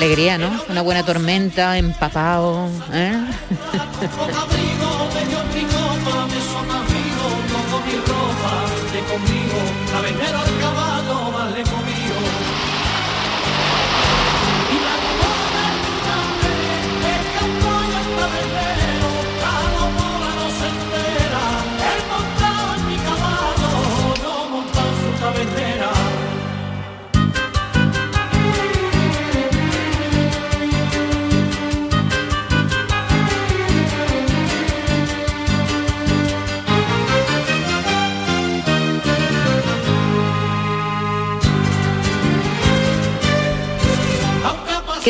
Alegría, ¿no? Una buena tormenta, empapado, ¿eh?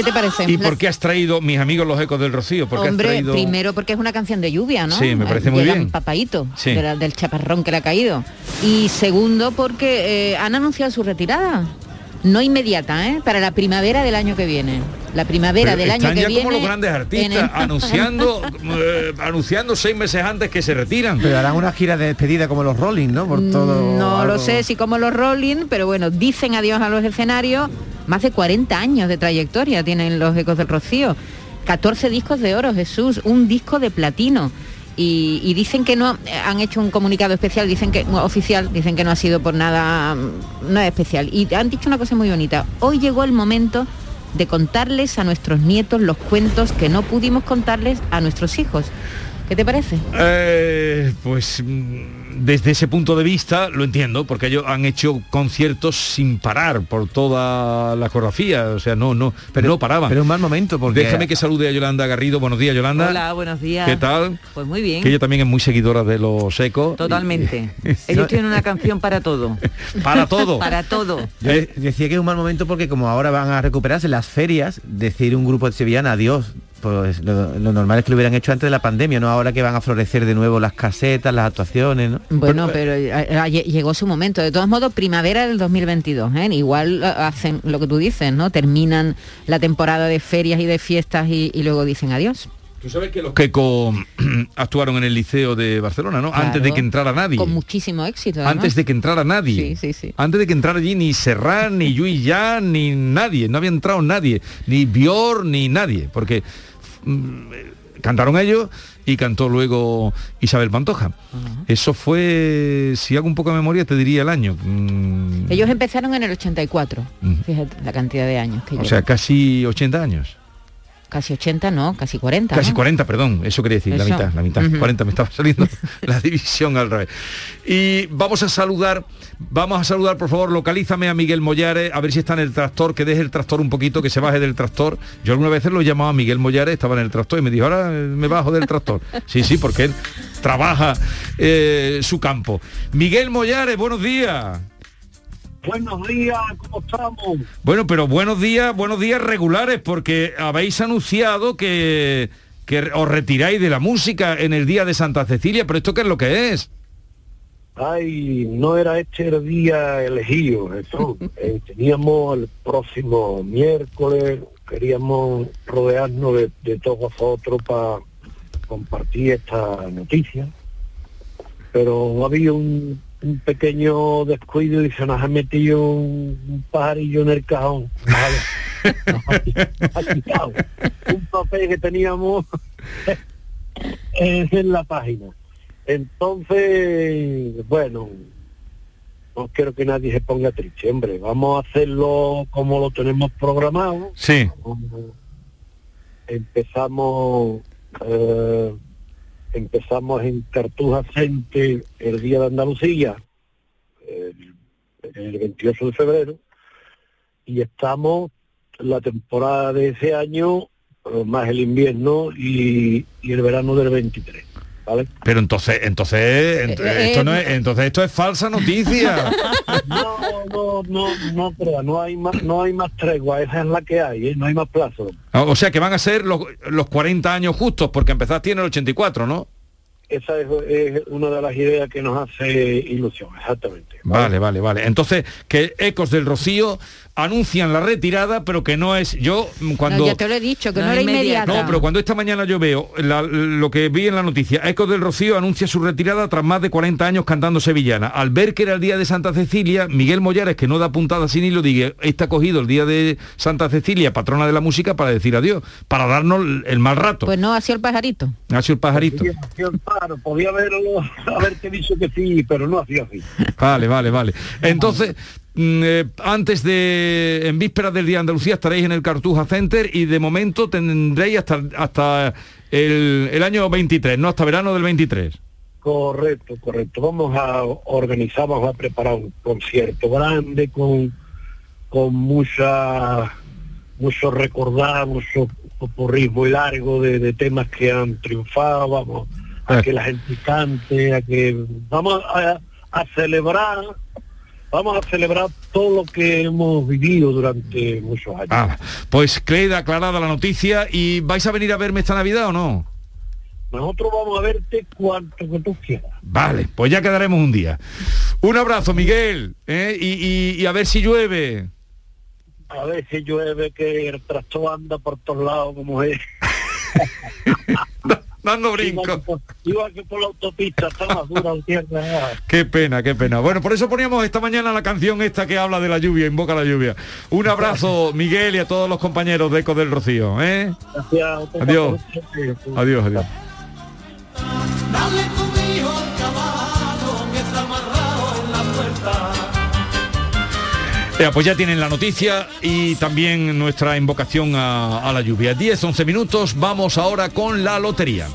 ¿Qué te parece? ¿Y por qué has traído, mis amigos los ecos del Rocío? ¿Por Hombre, primero porque es una canción de lluvia, ¿no? Sí, me parece muy bien. Papaito, del chaparrón que le ha caído. Y segundo porque eh, han anunciado su retirada. No inmediata, ¿eh? Para la primavera del año que viene. La primavera del año que ya viene. como los grandes artistas, anunciando, eh, anunciando seis meses antes que se retiran. Pero harán una gira de despedida como los Rolling, ¿no? Por mm, todo. No lo sé si como los Rolling, pero bueno, dicen adiós a los escenarios más de 40 años de trayectoria tienen los Ecos del Rocío. 14 discos de oro, Jesús, un disco de platino. Y, dicen que no han hecho un comunicado especial, dicen que oficial, dicen que no ha sido por nada, nada especial. Y han dicho una cosa muy bonita. Hoy llegó el momento de contarles a nuestros nietos los cuentos que no pudimos contarles a nuestros hijos. ¿Qué te parece? Eh, pues mm, desde ese punto de vista lo entiendo, porque ellos han hecho conciertos sin parar por toda la coreografía, o sea, no, no, pero no paraban. Pero un mal momento, porque... Déjame que salude a Yolanda Garrido. Buenos días, Yolanda. Hola, buenos días. ¿Qué tal? Pues muy bien. Que ella también es muy seguidora de los ecos. Totalmente. ellos tienen una canción para todo. para todo. para todo. Yo decía que es un mal momento porque como ahora van a recuperarse las ferias, decir un grupo de sevillana adiós pues lo, normal es que lo hubieran hecho antes de la pandemia, no ahora que van a florecer de nuevo las casetas, las actuaciones, ¿no? Bueno, pero, eh, eh, llegó su momento. De todos modos, primavera del 2022, ¿eh? igual hacen lo que tú dices, ¿no? Terminan la temporada de ferias y de fiestas y, luego dicen adiós. Tú sabes que los que actuaron en el Liceo de Barcelona, ¿no? Antes de que entrara nadie. Con muchísimo éxito. Antes de que entrara nadie. Sí, sí, sí. Antes de que entrara allí ni Serrán, ni Yui Ya, ni nadie. No había entrado nadie. Ni Bior, ni nadie. Porque cantaron ellos y cantó luego Isabel Pantoja. Eso fue, si hago un poco de memoria, te diría el año. Mm. Ellos empezaron en el 84, fíjate la cantidad de años que O sea, casi 80 años. Casi 80, no, casi 40. Casi 40, perdón, eso quería decir, la mitad, la mitad, 40, me estaba saliendo la división al revés. Y vamos a saludar, vamos a saludar, por favor, localízame a Miguel Mollares, a ver si está en el tractor, que deje el tractor un poquito, que se baje del tractor. Yo alguna vez lo he llamado a Miguel Mollares, estaba en el tractor y me dijo, ahora me bajo del tractor. Sí, sí, porque él trabaja eh, su campo. Miguel Mollares, buenos días. Buenos días, ¿cómo estamos? Bueno, pero buenos días, buenos días regulares, porque habéis anunciado que, que os retiráis de la música en el día de Santa Cecilia, pero ¿esto qué es lo que es? Ay, no era este el día elegido, eso. Eh, teníamos el próximo miércoles, queríamos rodearnos de, de todos vosotros para compartir esta noticia, pero había un un pequeño descuido y se nos ha metido un, pajarillo en el cajón. un papel que teníamos en la página. Entonces, bueno, no quiero que nadie se ponga triste, hombre. Vamos a hacerlo como lo tenemos programado. Sí. Empezamos eh, empezamos en Cartuja Cente el día de Andalucía, el, 28 de febrero, y estamos la temporada de ese año, más el invierno y el verano del 23. Pero entonces, entonces, eh, eh, esto no es, entonces esto es falsa noticia. No, no, no, no creo, no hay más, no hay más tregua, esa es la que hay, ¿eh? no hay más plazo. O sea que van a ser los, los 40 años justos, porque empezaste en el 84, ¿no? Esa es, una de las ideas que nos hace ilusión, exactamente. Vale, vale, vale. Entonces, que Ecos del Rocío anuncian la retirada, pero que no es yo mm, cuando ya te lo he dicho que no, era inmediata. No, pero cuando esta mañana yo veo lo que vi en la noticia, Ecos del Rocío anuncia su retirada tras más de 40 años cantando sevillana. Al ver que era el día de Santa Cecilia, Miguel Mollares, que no da puntada sin hilo, diga, está cogido el día de Santa Cecilia, patrona de la música, para decir adiós, para darnos el mal rato. Pues no, ha sido el pajarito. Ha sido el pajarito. Podía haberlo, haberte dicho que sí, pero no hacía así. Vale, vale, vale. Entonces, Mm, eh, antes de, en vísperas del Día de Andalucía estaréis en el Cartuja Center y de momento tendréis hasta, hasta el, año 23, ¿no? Hasta verano del 23. Correcto, correcto. Vamos a organizar, vamos a preparar un concierto grande con, con mucha, mucho recordar, mucho popurrí muy largo de, temas que han triunfado, vamos a eh. que la gente cante, a que vamos a, a celebrar vamos a celebrar todo lo que hemos vivido durante muchos años. Ah, pues queda aclarada la noticia y vais a venir a verme esta Navidad o no? Nosotros vamos a verte cuanto que tú quieras. Vale, pues ya quedaremos un día. Un abrazo, Miguel, ¿eh? y, y a ver si llueve. A ver si llueve, que el trastorno anda por todos lados como es. dando brinco. Iba que por la autopista, estaba dura. Qué pena, qué pena. Bueno, por eso poníamos esta mañana la canción esta que habla de la lluvia, invoca la lluvia. Un abrazo, Miguel, y a todos los compañeros de Eco del Rocío. ¿eh? Gracias. Adiós. Adiós, adiós. Pues ya tienen la noticia y también nuestra invocación a, la lluvia. 10, 11 minutos, vamos ahora con la lotería.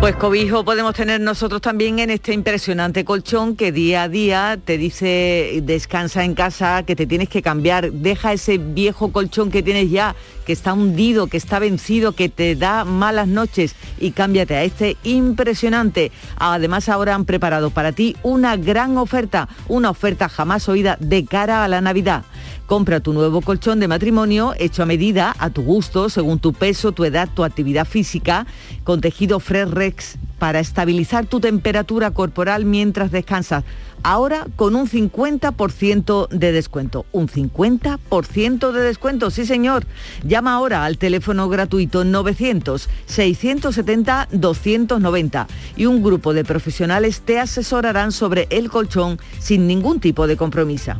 Pues cobijo podemos tener nosotros también en este impresionante colchón que día a día te dice descansa en casa, que te tienes que cambiar, deja ese viejo colchón que tienes ya, que está hundido, que está vencido, que te da malas noches y cámbiate a este impresionante. Además ahora han preparado para ti una gran oferta, una oferta jamás oída de cara a la Navidad. Compra tu nuevo colchón de matrimonio hecho a medida, a tu gusto, según tu peso, tu edad, tu actividad física, con tejido Fresh Rex para estabilizar tu temperatura corporal mientras descansas ahora con un 50% de descuento. Un 50% de descuento, sí señor. Llama ahora al teléfono gratuito 900-670-290 y un grupo de profesionales te asesorarán sobre el colchón sin ningún tipo de compromiso.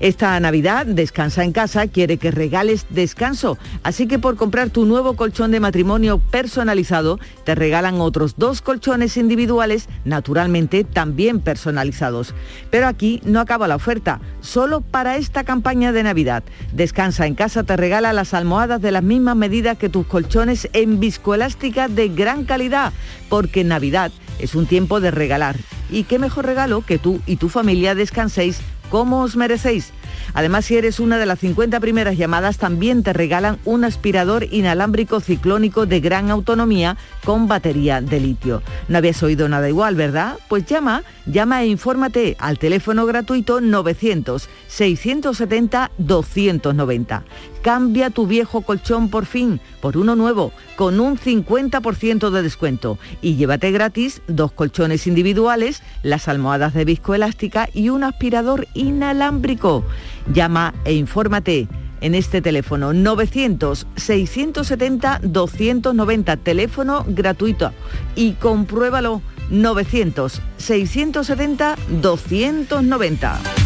Esta Navidad, Descansa en casa quiere que regales descanso, así que por comprar tu nuevo colchón de matrimonio personalizado, te regalan otros dos colchones individuales, naturalmente también personalizados. Pero aquí no acaba la oferta, solo para esta campaña de Navidad. Descansa en casa te regala las almohadas de las mismas medidas que tus colchones en viscoelástica de gran calidad, porque Navidad es un tiempo de regalar. Y qué mejor regalo que tú y tu familia descanséis como os merecéis. Además, si eres una de las 50 primeras llamadas, también te regalan un aspirador inalámbrico ciclónico de gran autonomía con batería de litio. No habías oído nada igual, ¿verdad? Pues llama, llama e infórmate al teléfono gratuito 900-670-290. Cambia tu viejo colchón por fin por uno nuevo con un 50% de descuento y llévate gratis dos colchones individuales, las almohadas de viscoelástica y un aspirador inalámbrico. Llama e infórmate en este teléfono 900-670-290, teléfono gratuito y compruébalo 900-670-290.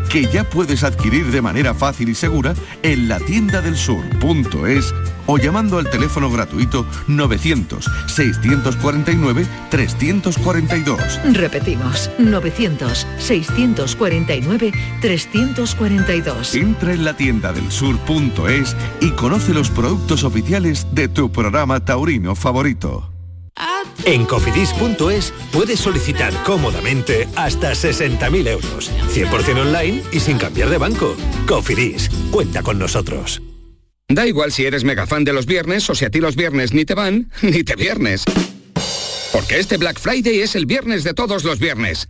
que ya puedes adquirir de manera fácil y segura en la tienda del sur.es o llamando al teléfono gratuito 900-649-342. Repetimos, 900-649-342. Entra en la tienda del sur.es y conoce los productos oficiales de tu programa taurino favorito. En cofidis.es puedes solicitar cómodamente hasta 60.000 euros, 100% online y sin cambiar de banco. Cofidis, cuenta con nosotros. Da igual si eres mega fan de los viernes o si a ti los viernes ni te van, ni te viernes. Porque este Black Friday es el viernes de todos los viernes.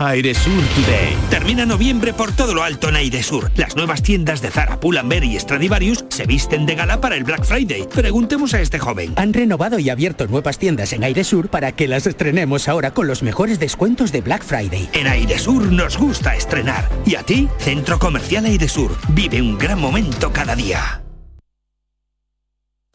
Airesur Today. Termina noviembre por todo lo alto en Airesur. Las nuevas tiendas de Zara, Pull&Bear y Stradivarius se visten de gala para el Black Friday. Preguntemos a este joven. Han renovado y abierto nuevas tiendas en Airesur para que las estrenemos ahora con los mejores descuentos de Black Friday. En Airesur nos gusta estrenar. ¿Y a ti? Centro Comercial Airesur. Vive un gran momento cada día.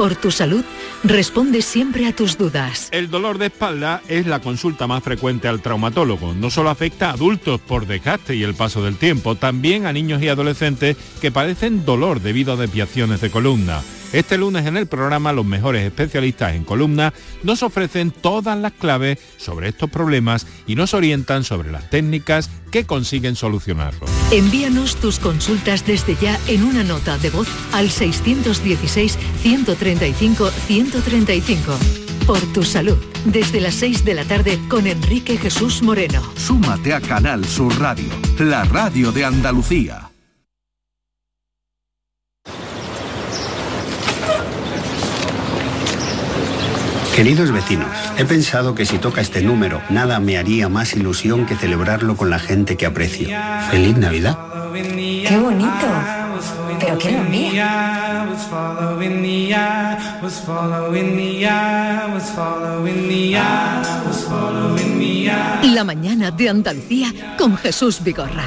por tu salud, responde siempre a tus dudas. El dolor de espalda es la consulta más frecuente al traumatólogo. No solo afecta a adultos por desgaste y el paso del tiempo, también a niños y adolescentes que padecen dolor debido a desviaciones de columna. Este lunes en el programa los mejores especialistas en columna nos ofrecen todas las claves sobre estos problemas y nos orientan sobre las técnicas que consiguen solucionarlos. Envíanos tus consultas desde ya en una nota de voz al 616-135-135. Por tu salud, desde las 6 de la tarde con Enrique Jesús Moreno. Súmate a Canal Sur Radio, la radio de Andalucía. Queridos vecinos, he pensado que si toca este número, nada me haría más ilusión que celebrarlo con la gente que aprecio. ¡Feliz Navidad! ¡Qué bonito! was following que dormía. Was following the eye, was following the eye, was following the eye, was following La mañana de Andalucía con Jesús Vigorra.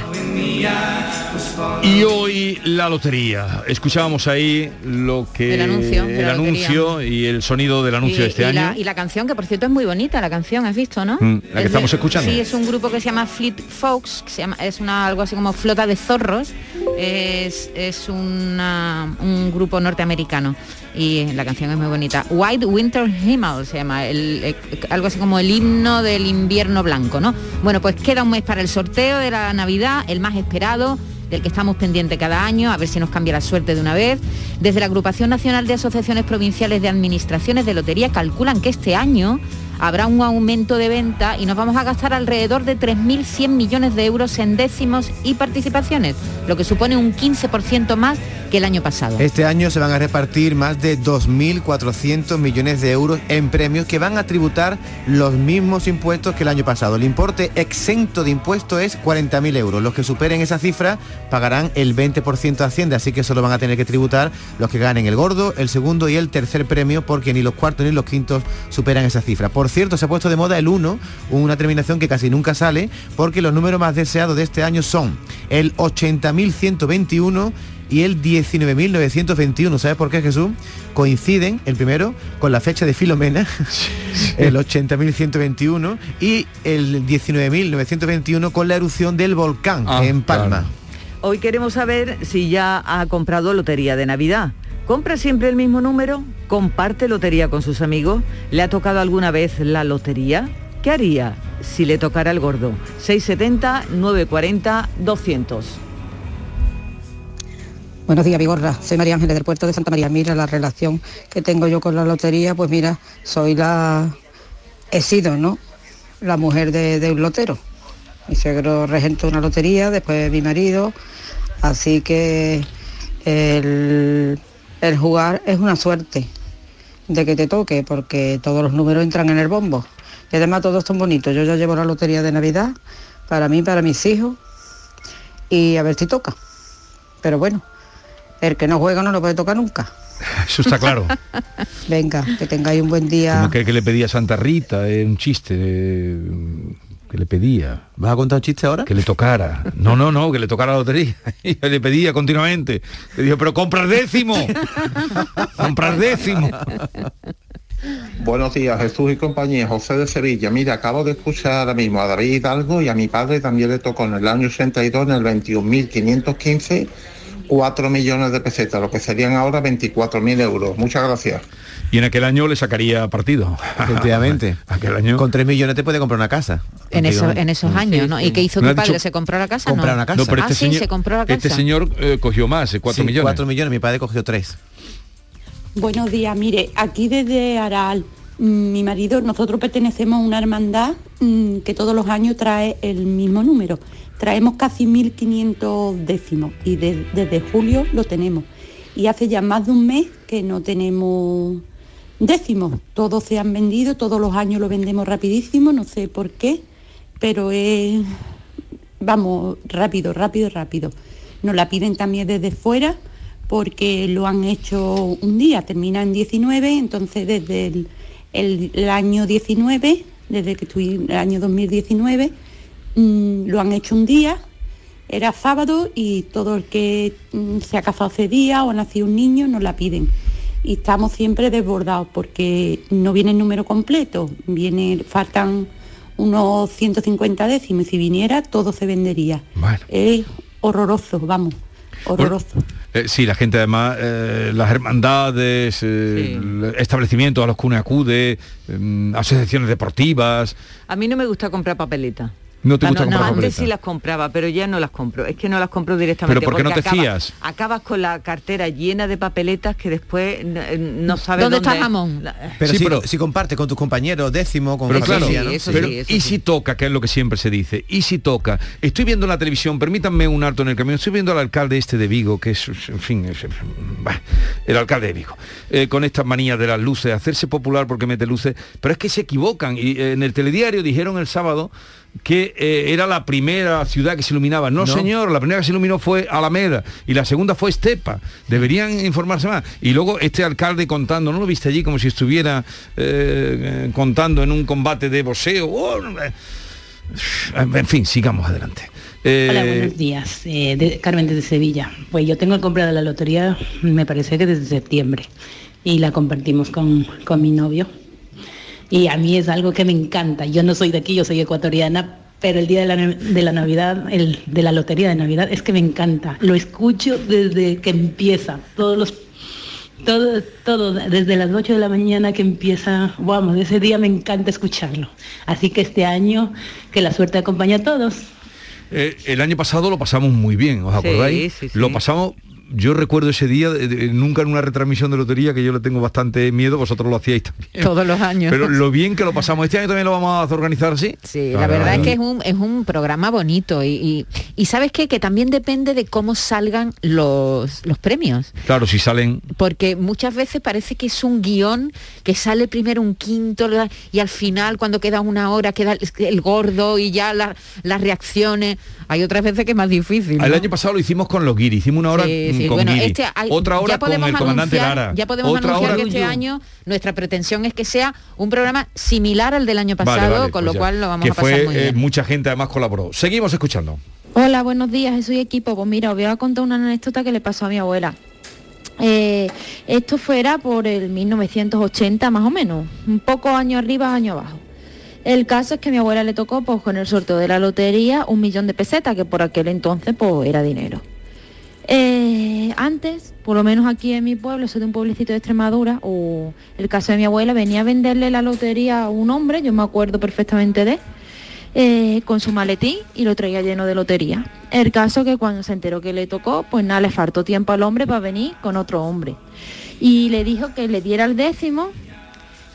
Y hoy la lotería. Escuchábamos ahí lo que El anuncio el y el sonido del anuncio y, de este y año. La, y la canción, que por cierto es muy bonita, la canción, ¿has visto, no? Mm, la que Es estamos de- escuchando. Sí, es un grupo que se llama Fleet Fox, que se llama, es una, algo así como flota de zorros. Es, es una- un grupo norteamericano y la canción es muy bonita. White Winter Himmel se llama, el- eh, algo así como el himno del invierno blanco, ¿no? Bueno, pues queda un mes para el sorteo de la Navidad, el más esperado. del que estamos pendientes cada año, a ver si nos cambia la suerte de una vez. Desde la Agrupación Nacional de Asociaciones Provinciales de Administraciones de Lotería calculan que este año habrá un aumento de venta y nos vamos a gastar alrededor de 3.100 millones de euros en décimos y participaciones, lo que supone un 15% más que el año pasado. Este año se van a repartir más de 2.400 millones de euros en premios que van a tributar los mismos impuestos que el año pasado. El importe exento de impuestos es 40.000 euros. Los que superen esa cifra pagarán el 20% de Hacienda, así que solo van a tener que tributar los que ganen el gordo, el segundo y el tercer premio, porque ni los cuartos ni los quintos superan esa cifra. Cierto, se ha puesto de moda el 1, una terminación que casi nunca sale, porque los números más deseados de este año son el 80.121 y el 19.921. ¿Sabes por qué, Jesús? Coinciden, el primero, con la fecha de Filomena, el 80.121, y el 19.921 con la erupción del volcán Ah, en Palma. Hoy queremos saber si ya ha comprado lotería de Navidad. ¿Compra siempre el mismo número? ¿Comparte lotería con sus amigos? ¿Le ha tocado alguna vez la lotería? ¿Qué haría si le tocara el gordo? 670 940 200. Buenos días, Vigorra. Soy María Ángeles del puerto de Santa María. Mira, la relación que tengo yo con la lotería, pues mira, soy la... He sido, ¿no? La mujer de, un lotero. Mi suegro regentó una lotería, después mi marido. Así que el, el jugar es una suerte de que te toque, porque todos los números entran en el bombo. Y además todos son bonitos. Yo ya llevo la lotería de Navidad para mí, para mis hijos. Y a ver si toca. Pero bueno, el que no juega no lo puede tocar nunca. Eso está claro. Venga, que tengáis un buen día. Como que, que le pedía Santa Rita, eh, un chiste eh, que le pedía. ¿Vas a contar un chiste ahora? Que le tocara. No, no, no, que le tocara la lotería. Y le pedía continuamente. Le dijo, pero compra el décimo. compra el décimo. Buenos días, Jesús y compañía, José de Sevilla. Mira, acabo de escuchar ahora mismo a David Hidalgo y a mi padre también le tocó en el año 82, en el 21.515, 4 millones de pesetas, lo que serían ahora 24.000 euros. Muchas gracias. Y en aquel año le sacaría partido. Efectivamente. aquel año. Con 3 millones te puede comprar una casa. En, eso- en esos años, ¿no? ¿Y qué hizo tu padre? dicho- ¿Se compró la casa? Comprar no? una casa. No, pero ah, este sí, señor- se compró la casa. Este señor eh, cogió más, 4 Sí, millones. 4 millones, mi padre cogió 3. Buenos días, mire, aquí desde Aral, mi marido, nosotros pertenecemos a una hermandad mm, que todos los años trae el mismo número. Traemos casi 1.500 décimos y de- desde julio lo tenemos. Y hace ya más de un mes que no tenemos décimos. Todos se han vendido, todos los años lo vendemos rapidísimo, no sé por qué, pero es, vamos, rápido, rápido, rápido. Nos la piden también desde fuera porque lo han hecho un día, termina en 19, entonces desde el, el- el año 19, desde que estoy el año 2019, mm, lo han hecho un día, era sábado y todo el que mm, se ha casado ese día o ha nacido un niño nos la piden. Y estamos siempre desbordados porque no viene el número completo, viene, faltan unos 150 décimos y si viniera todo se vendería. Es horroroso, vamos, horroroso. Eh, sí, la gente además, eh, las hermandades, eh, establecimientos a los que uno acude, mm, asociaciones deportivas. A mí no me gusta comprar papeletas. No te Ah, gusta no, comprar no, antes sí las compraba, pero ya no las compro. Es que no las compro directamente. ¿Pero por qué no porque te acabas- fías? Acabas con la cartera llena de papeletas que después eh, no sabes ¿Dónde dónde, está jamón? Pero, Sí, si, pero- si comparte con tus compañeros décimo, con Pero claro, familia, ¿no? pero y si toca, que es lo que siempre se dice, y si toca, estoy viendo en la televisión, permítanme un alto en el camino, estoy viendo al alcalde este de Vigo, que es, en fin, es- bah, el alcalde de Vigo, eh, con estas manías de las luces, hacerse popular porque mete luces, pero es que se equivocan, y eh, en el telediario dijeron el sábado que eh, era la primera ciudad que se iluminaba. No, No. señor, la primera que se iluminó fue Alameda y la segunda fue Estepa. Deberían informarse más. Y luego este alcalde contando, ¿no lo viste allí como si estuviera eh, contando en un combate de boxeo? Oh, eh. en fin, sigamos adelante. Eh, Hola, buenos días. Eh, de- Carmen desde Sevilla. Pues yo tengo comprada la lotería, me parece que desde septiembre, y la compartimos con, con mi novio. Y a mí es algo que me encanta. Yo no soy de aquí, yo soy ecuatoriana, pero el día de la, de la Navidad, el de la lotería de Navidad, es que me encanta. Lo escucho desde que empieza. Todos los todo, todo, desde las 8 de la mañana que empieza, vamos, ese día me encanta escucharlo. Así que este año, que la suerte acompañe a todos. Eh, el año pasado lo pasamos muy bien, ¿os acordáis? sí, sí. Lo pasamos yo recuerdo ese día, nunca en una retransmisión de lotería, que yo le tengo bastante miedo, vosotros lo hacíais también. Todos los años. Pero lo bien que lo pasamos. ¿Este año también lo vamos a organizar así? Sí, la verdad es que es un, es un programa bonito y, y, y ¿sabes qué? Que también depende de cómo salgan los, los premios. Claro, si salen... Porque muchas veces parece que es un guion que sale primero un quinto y al final cuando queda una hora queda el, el gordo y ya la- las reacciones. Hay otras veces que es más difícil. ¿no? El año pasado lo hicimos con los guiris, hicimos una hora Sí, sí. con Bueno, guiri, este hay- otra hora ya con podemos el comandante anunciar- Lara, Ya podemos otra anunciar hora que este año nuestra pretensión es que sea un programa similar al del año pasado, Vale, vale, con pues lo ya. cual lo vamos que a pasar fue, muy eh, bien. mucha gente además colaboró. Seguimos escuchando. Hola, buenos días, soy equipo. Pues mira, os voy a contar una anécdota que le pasó a mi abuela. Eh, esto fuera por el 1980 más o menos, un poco año arriba, año abajo. El caso es que a mi abuela le tocó pues, con el sorteo de la lotería un millón de pesetas, que por aquel entonces pues, era dinero. Eh, antes, por lo menos aquí en mi pueblo, soy de un pueblecito de Extremadura, o el caso de mi abuela venía a venderle la lotería a un hombre, yo me acuerdo perfectamente de eh, con su maletín y lo traía lleno de lotería. El caso que cuando se enteró que le tocó, pues nada, le faltó tiempo al hombre para venir con otro hombre. Y le dijo que le diera el décimo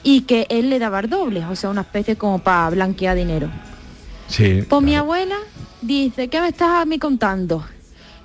y que él le daba el doble, o sea, una especie como para blanquear dinero. Sí. Pues mi abuela dice, ¿qué me estás a mí contando?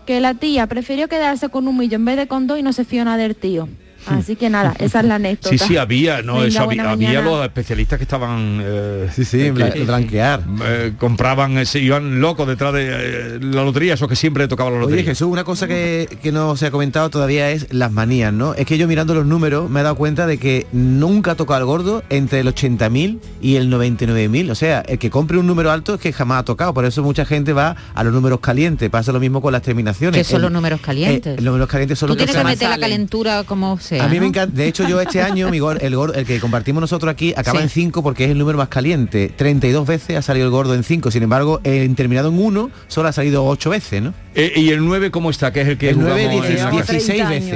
Que la tía prefirió quedarse con un millón en vez de con dos y no se fió nada del tío. Así que nada, esa es la anécdota. Sí, sí, había, no, Venga, eso había, había los especialistas que estaban eh, Sí, sí, que- bla- blanquear. eh, compraban, eh, se iban locos detrás de eh, la lotería, esos que siempre tocaban la lotería. Oye Jesús, una cosa que, que no se ha comentado todavía es las manías, ¿no? Es que yo mirando los números me he dado cuenta de que nunca ha tocado el gordo entre el 80.000 y el 99.000. O sea, el que compre un número alto es que jamás ha tocado. Por eso mucha gente va a los números calientes. Pasa lo mismo con las terminaciones. Que son El- los números calientes. eh, los números calientes son Tú los que tienes que meter la calentura como sea. A mí me ¿no? encanta. De hecho, yo este año, mi gor- el, gor- el que compartimos nosotros aquí, acaba Sí. en 5 porque es el número más caliente. 32 veces ha salido el gordo en 5. Sin embargo, el terminado en 1 solo ha salido 8 veces, ¿no? Eh, ¿Y el 9 cómo está? Que es el que El 9 jugamos en 16, la- 16 veces.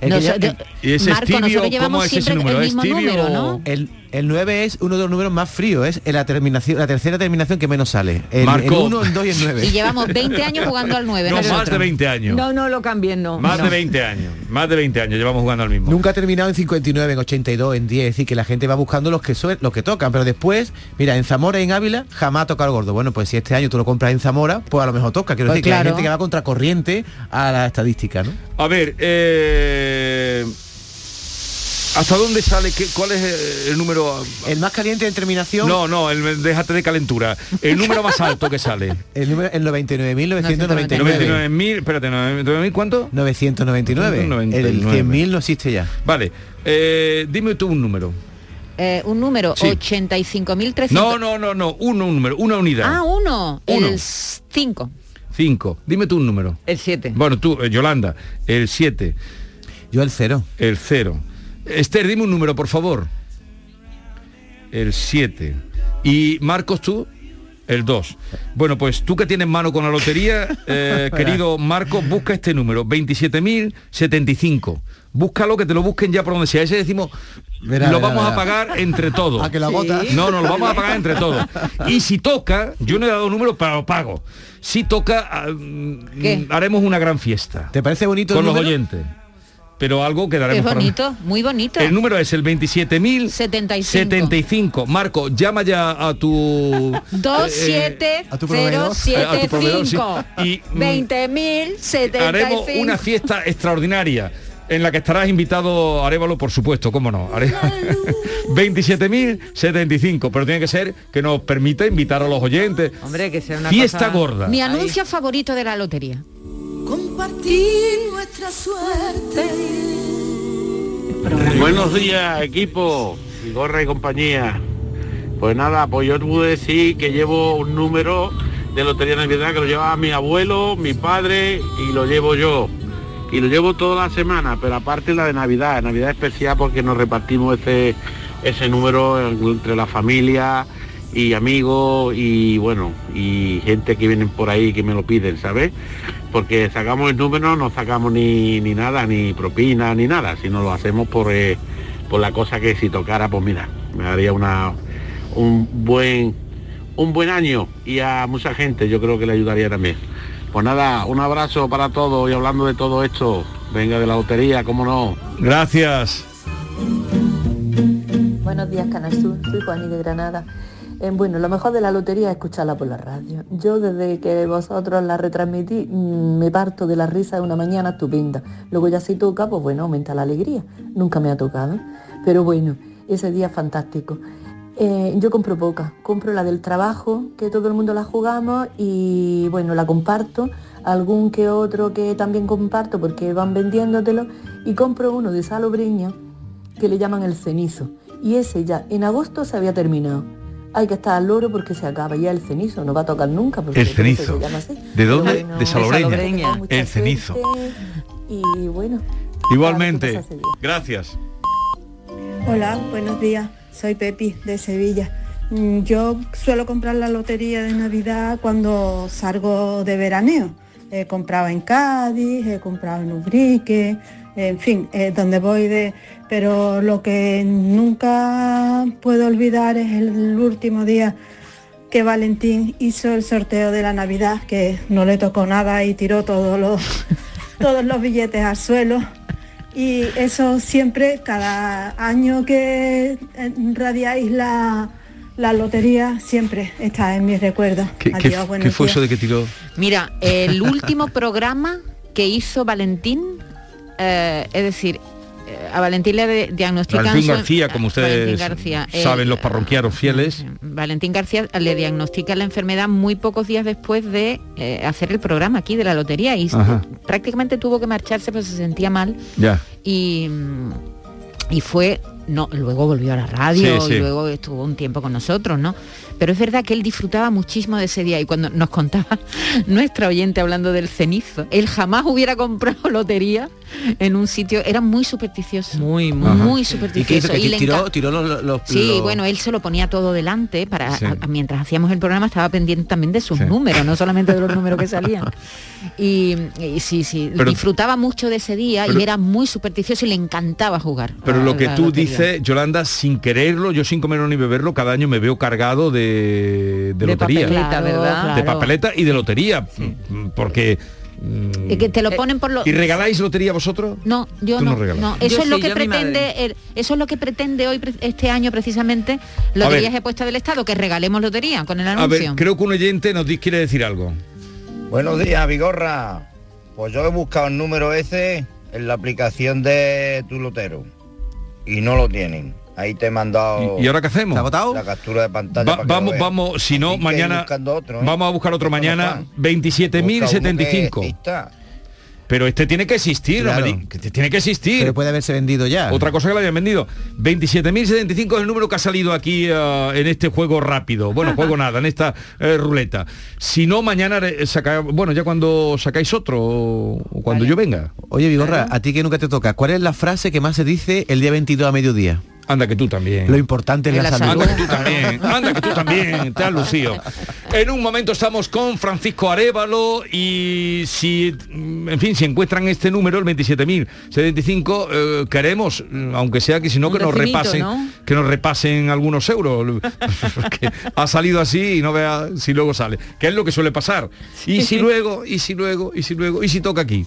El No, que ya- de- ¿Y ese Marco, es tibio? nosotros ¿Cómo llevamos es ese siempre número? el ¿Es mismo tibio número, o- ¿no? El, el 9 es uno de los números más fríos, es la terminación, la tercera terminación que menos sale. El, Marco. el 1, el 2 y el 9. Y llevamos 20 años jugando al 9. No, nosotros. más de 20 años. No, no lo cambien, no. más no. de 20 años. Más de 20 años llevamos jugando al mismo. Nunca ha terminado en 59, en 82, en 10, es decir, que la gente va buscando los que sue- los que tocan, pero después, mira, en Zamora y en Ávila jamás ha tocado el gordo. Bueno, pues si este año tú lo compras en Zamora, pues a lo mejor toca. Quiero Pues decir que hay claro. gente que va contracorriente a la estadística, ¿no? A ver, eh, ¿hasta dónde sale? qué- ¿Cuál es eh, el número? El más caliente en terminación, No, no, el, déjate de calentura. El número más alto que sale. el número el 99.999. 99.000, espérate, 99.000 ¿cuánto? 999. El 99. 100.000 no existe ya. Vale, eh, dime tú un número. Eh, un número, Sí. 85.300. No, no, no, no, uno, un número, una unidad. Ah, uno. Uno. El 5. Cinco. Dime tú un número. El 7. Bueno, tú, eh, Yolanda, el 7, Yo el cero. el 0. Esther, dime un número, por favor. El 7. Y Marcos, tú, el 2. Bueno, pues tú que tienes mano con la lotería, eh, querido Marcos, busca este número, 27.075. Búscalo, que te lo busquen ya por donde sea. Ese decimos, Verá, lo verá, vamos a pagar entre todos. A que lo agota. Sí. No, no, lo vamos a pagar entre todos. Y si toca, yo no he dado número, pero lo pago. Si toca, ah, mm, ¿Qué? haremos una gran fiesta ¿Te parece bonito con el los oyentes. Pero algo quedaremos Es para- bonito, muy bonito. El número es el 27.075. 75. Marco, llama ya a tu... eh, a tu proveedor. a tu proveedor, sí. 2705 Y mm, 20.075 haremos una fiesta extraordinaria en la que estarás invitado Arevalo, por supuesto, cómo no. Are- 27.075, pero tiene que ser que nos permita invitar a los oyentes. Hombre, que sea una Fiesta cosa- gorda. Mi anuncio favorito de la lotería. Compartir nuestra suerte. Buenos días, equipo, Gorra y compañía. Pues nada, pues yo te puedo decir que llevo un número de Lotería Navidad que lo lleva mi abuelo, mi padre y lo llevo yo. Y lo llevo toda la semana, pero aparte la de Navidad, Navidad especial porque nos repartimos ese, ese número entre la familia y amigos y bueno, y gente que vienen por ahí que me lo piden, ¿sabes? Porque sacamos el número, no sacamos ni, ni nada, ni propina, ni nada, sino lo hacemos por, eh, por la cosa que si tocara, pues mira, me daría una, un buen un buen año y a mucha gente yo creo que le ayudaría también. Pues nada, un abrazo para todos y hablando de todo esto, venga de la lotería, cómo no. Gracias. Buenos días, Canal Sur. Soy Juaní de Granada. Eh, bueno, lo mejor de la lotería es escucharla por la radio. Yo desde que vosotros la retransmití mm, me parto de la risa de una mañana estupenda. Luego ya si toca, pues bueno, aumenta la alegría. Nunca me ha tocado. Pero bueno, ese día es fantástico. Eh, yo compro poca, compro la del trabajo, que todo el mundo la jugamos y bueno, la comparto, algún que otro que también comparto porque van vendiéndotelo y compro uno de salobreña que le llaman el cenizo y ese ya en agosto se había terminado. Hay que estar al loro porque se acaba ya el cenizo, no va a tocar nunca. Porque El cenizo. se llama así. ¿De Pero dónde? bueno, De Salobreña. Salobreña. El cenizo. Y bueno. Igualmente. Gracias. Hola, buenos días. Soy Pepi de Sevilla. Mm, Yo suelo comprar la lotería de Navidad cuando salgo de veraneo. He comprado en Cádiz, he comprado en Ubrique, en fin, eh, donde voy de... Pero lo que nunca puedo olvidar es el último día que Valentín hizo el sorteo de la Navidad, que no le tocó nada y tiró todos los, todos los billetes al suelo. Y eso siempre, cada año que eh, radiáis la, la lotería, siempre está en mis recuerdos. ¿Qué, qué- Adiós, buenos qué fue días. eso de que tiró? Mira, el último programa que hizo Valentín, eh, es decir, eh, a Valentín le diagnostican... Valentín García, como ustedes Valentín García, eh, saben los parroquianos fieles. Valentín García le diagnostica la enfermedad muy pocos días después de eh, hacer el programa aquí de la lotería y Ajá. prácticamente tuvo que marcharse porque se sentía mal Ya. y, y fue no luego volvió a la radio Sí, sí. y luego estuvo un tiempo con nosotros no pero es verdad que él disfrutaba muchísimo de ese día y cuando nos contaba nuestra oyente hablando del cenizo él jamás hubiera comprado lotería en un sitio era muy supersticioso muy muy ¿Y qué supersticioso? Que y le tiró, los, los- Sí, los- bueno, él se lo ponía todo delante para Sí. a- a- mientras hacíamos el programa estaba pendiente también de sus números, no solamente de los números que salían. Y, y sí, sí, Pero- disfrutaba mucho de ese día pero- y era muy supersticioso y le encantaba jugar. Pero a lo que la tú dices, Yolanda, sin quererlo, yo sin comerlo ni beberlo, cada año me veo cargado de, de De lotería. papeleta, Claro, ¿verdad? De claro. papeleta y de lotería. Porque... mm, Y que te lo ponen por lo ¿Y regaláis lotería vosotros? No, yo no no, regalas. no, Eso Yo es lo sí, que a pretende, el- eso es lo que pretende hoy este año precisamente Loterías de Puesta del Estado, que regalemos lotería con el A anuncio. ver, creo que un oyente nos quiere decir algo. Buenos días, Vigorra. Pues yo he buscado el número ese en la aplicación de tu lotero y no lo tienen. Ahí te he mandado. ¿Y- y ahora qué hacemos? La captura de pantalla. Va- para que lo vamos, vamos, si no, Así mañana otro, ¿eh? vamos a buscar otro mañana, Busca uno 27.075. que exista. Pero este tiene que existir, no me tiene que existir. Pero puede haberse vendido ya. Otra cosa que lo habían vendido. 27.075 es el número que ha salido aquí eh, en este juego rápido. Bueno, juego nada, en esta eh, ruleta. Si no, mañana saca, bueno, ya cuando sacáis otro o o cuando yo venga. Oye, Vigorra, a ti que nunca te toca, ¿cuál es la frase que más se dice el día 22 a mediodía? Anda que tú también. Lo importante es la, salud. Anda que tú también, anda que tú también, te has lucido. En un momento estamos con Francisco Arevalo y si, mm, en fin, si encuentran este número, el 27.075, eh, queremos, mm, aunque sea que si no, que nos repasen, ¿no? que nos repasen algunos euros. Porque ha salido así y no vea si luego sale. Que es lo que suele pasar. Y si luego, y si luego, y si luego, y si toca aquí.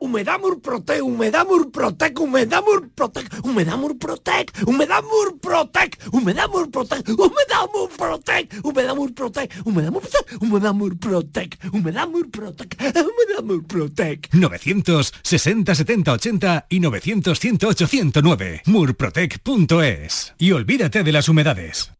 Humedamur Protec, Humedamur Protec, Humedamur Protec, Humedamur Protec, Humedamur Protec, Humedamur Protec, Humedamur Protec, Humedamur Protec, Humedamur Protec, Humedamur Protec, Humedamur Protec, Humedamur Protec. 960 70 80 y 900 108 109. Murprotec.es. Y olvídate de las humedades.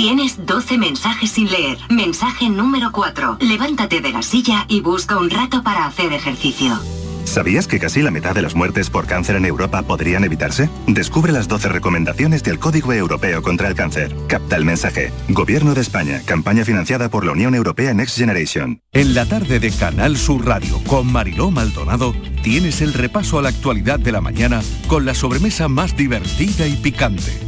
Tienes 12 mensajes sin leer. Mensaje número 4. Levántate de la silla y busca un rato para hacer ejercicio. ¿Sabías que casi la mitad de las muertes por cáncer en Europa podrían evitarse? Descubre las 12 recomendaciones del Código Europeo contra el Cáncer. Capta el mensaje. Gobierno de España. Campaña financiada por la Unión Europea Next Generation. En la tarde de Canal Sur Radio con Mariló Maldonado tienes el repaso a la actualidad de la mañana con la sobremesa más divertida y picante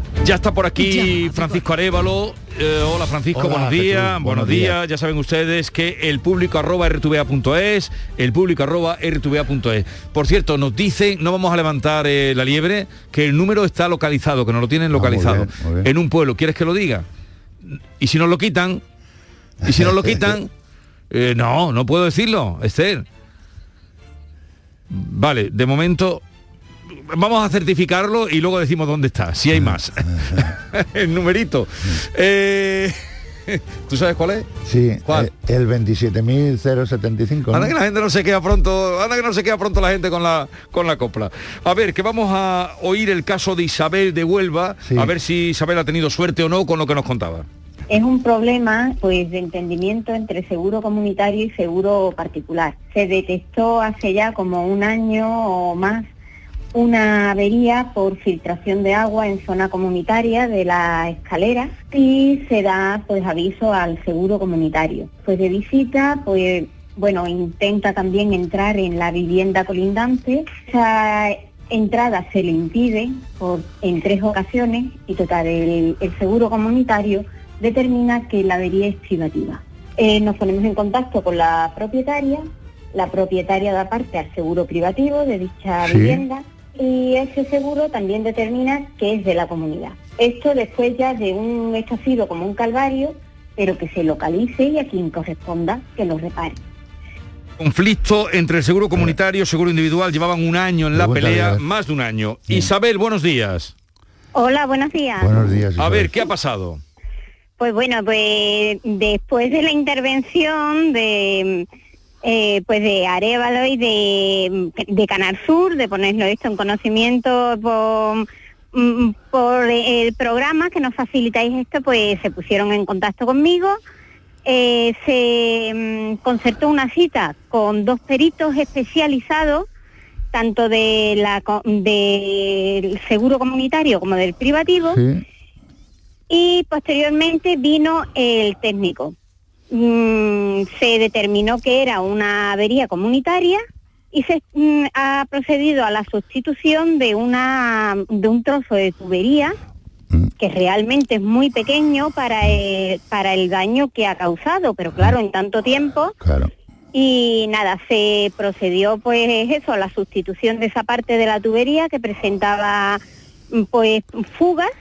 Ya está por aquí Francisco Arevalo. Eh, hola Francisco, Hola, buenos días. buenos buenos días. días. Ya saben ustedes que el público arroba rtva.es, el público arroba rtva.es. Por cierto, nos dicen, no vamos a levantar eh, la liebre, que el número está localizado, que nos lo tienen localizado. Ah, bien, muy bien. En un pueblo. ¿Quieres que lo diga? Y si nos lo quitan, y si nos lo quitan, eh, no, no puedo decirlo, Esther. Vale, de momento vamos a certificarlo y luego decimos dónde está, si hay más. el numerito. Eh, ¿Tú sabes cuál es? Sí, ¿Cuál? eh, el 27.075. ¿no? Anda que la gente no se queda pronto, anda que no se queda pronto la gente con la con la copla. A ver, que vamos a oír el caso de Isabel de Huelva, a ver si Isabel ha tenido suerte o no con lo que nos contaba. Es un problema pues de entendimiento entre seguro comunitario y seguro particular. Se detectó hace ya como un año o más una avería por filtración de agua en zona comunitaria de la escalera y se da pues aviso al seguro comunitario. Pues de visita, pues bueno, intenta también entrar en la vivienda colindante. Esa entrada se le impide por, en tres ocasiones y total, el, el seguro comunitario determina que la avería es privativa. Eh, nos ponemos en contacto con la propietaria, la propietaria da parte al seguro privativo de dicha Sí. vivienda y ese seguro también determina que es de la comunidad. Esto después ya de un sido como un calvario, pero que se localice y a quien corresponda que lo repare. Conflicto entre el seguro comunitario y seguro individual llevaban un año en la pelea, más de un año. Isabel, buenos días. Hola, buenos días. Buenos días. A ver, ¿qué ha pasado? Pues bueno, pues después de la intervención de eh, pues de Arevalo y de, de Canal Sur, de ponerlo esto en conocimiento por, mm, por el programa que nos facilitáis esto, pues se pusieron en contacto conmigo. Eh, se mm, concertó una cita con dos peritos especializados, tanto de la, del seguro comunitario como del privativo, y posteriormente vino el técnico. Mm, se determinó que era una avería comunitaria y se mm, ha procedido a la sustitución de una de un trozo de tubería que realmente es muy pequeño para el, para el daño que ha causado, pero claro, en tanto tiempo. Y nada, se procedió pues eso, a la sustitución de esa parte de la tubería que presentaba mm, pues fugas.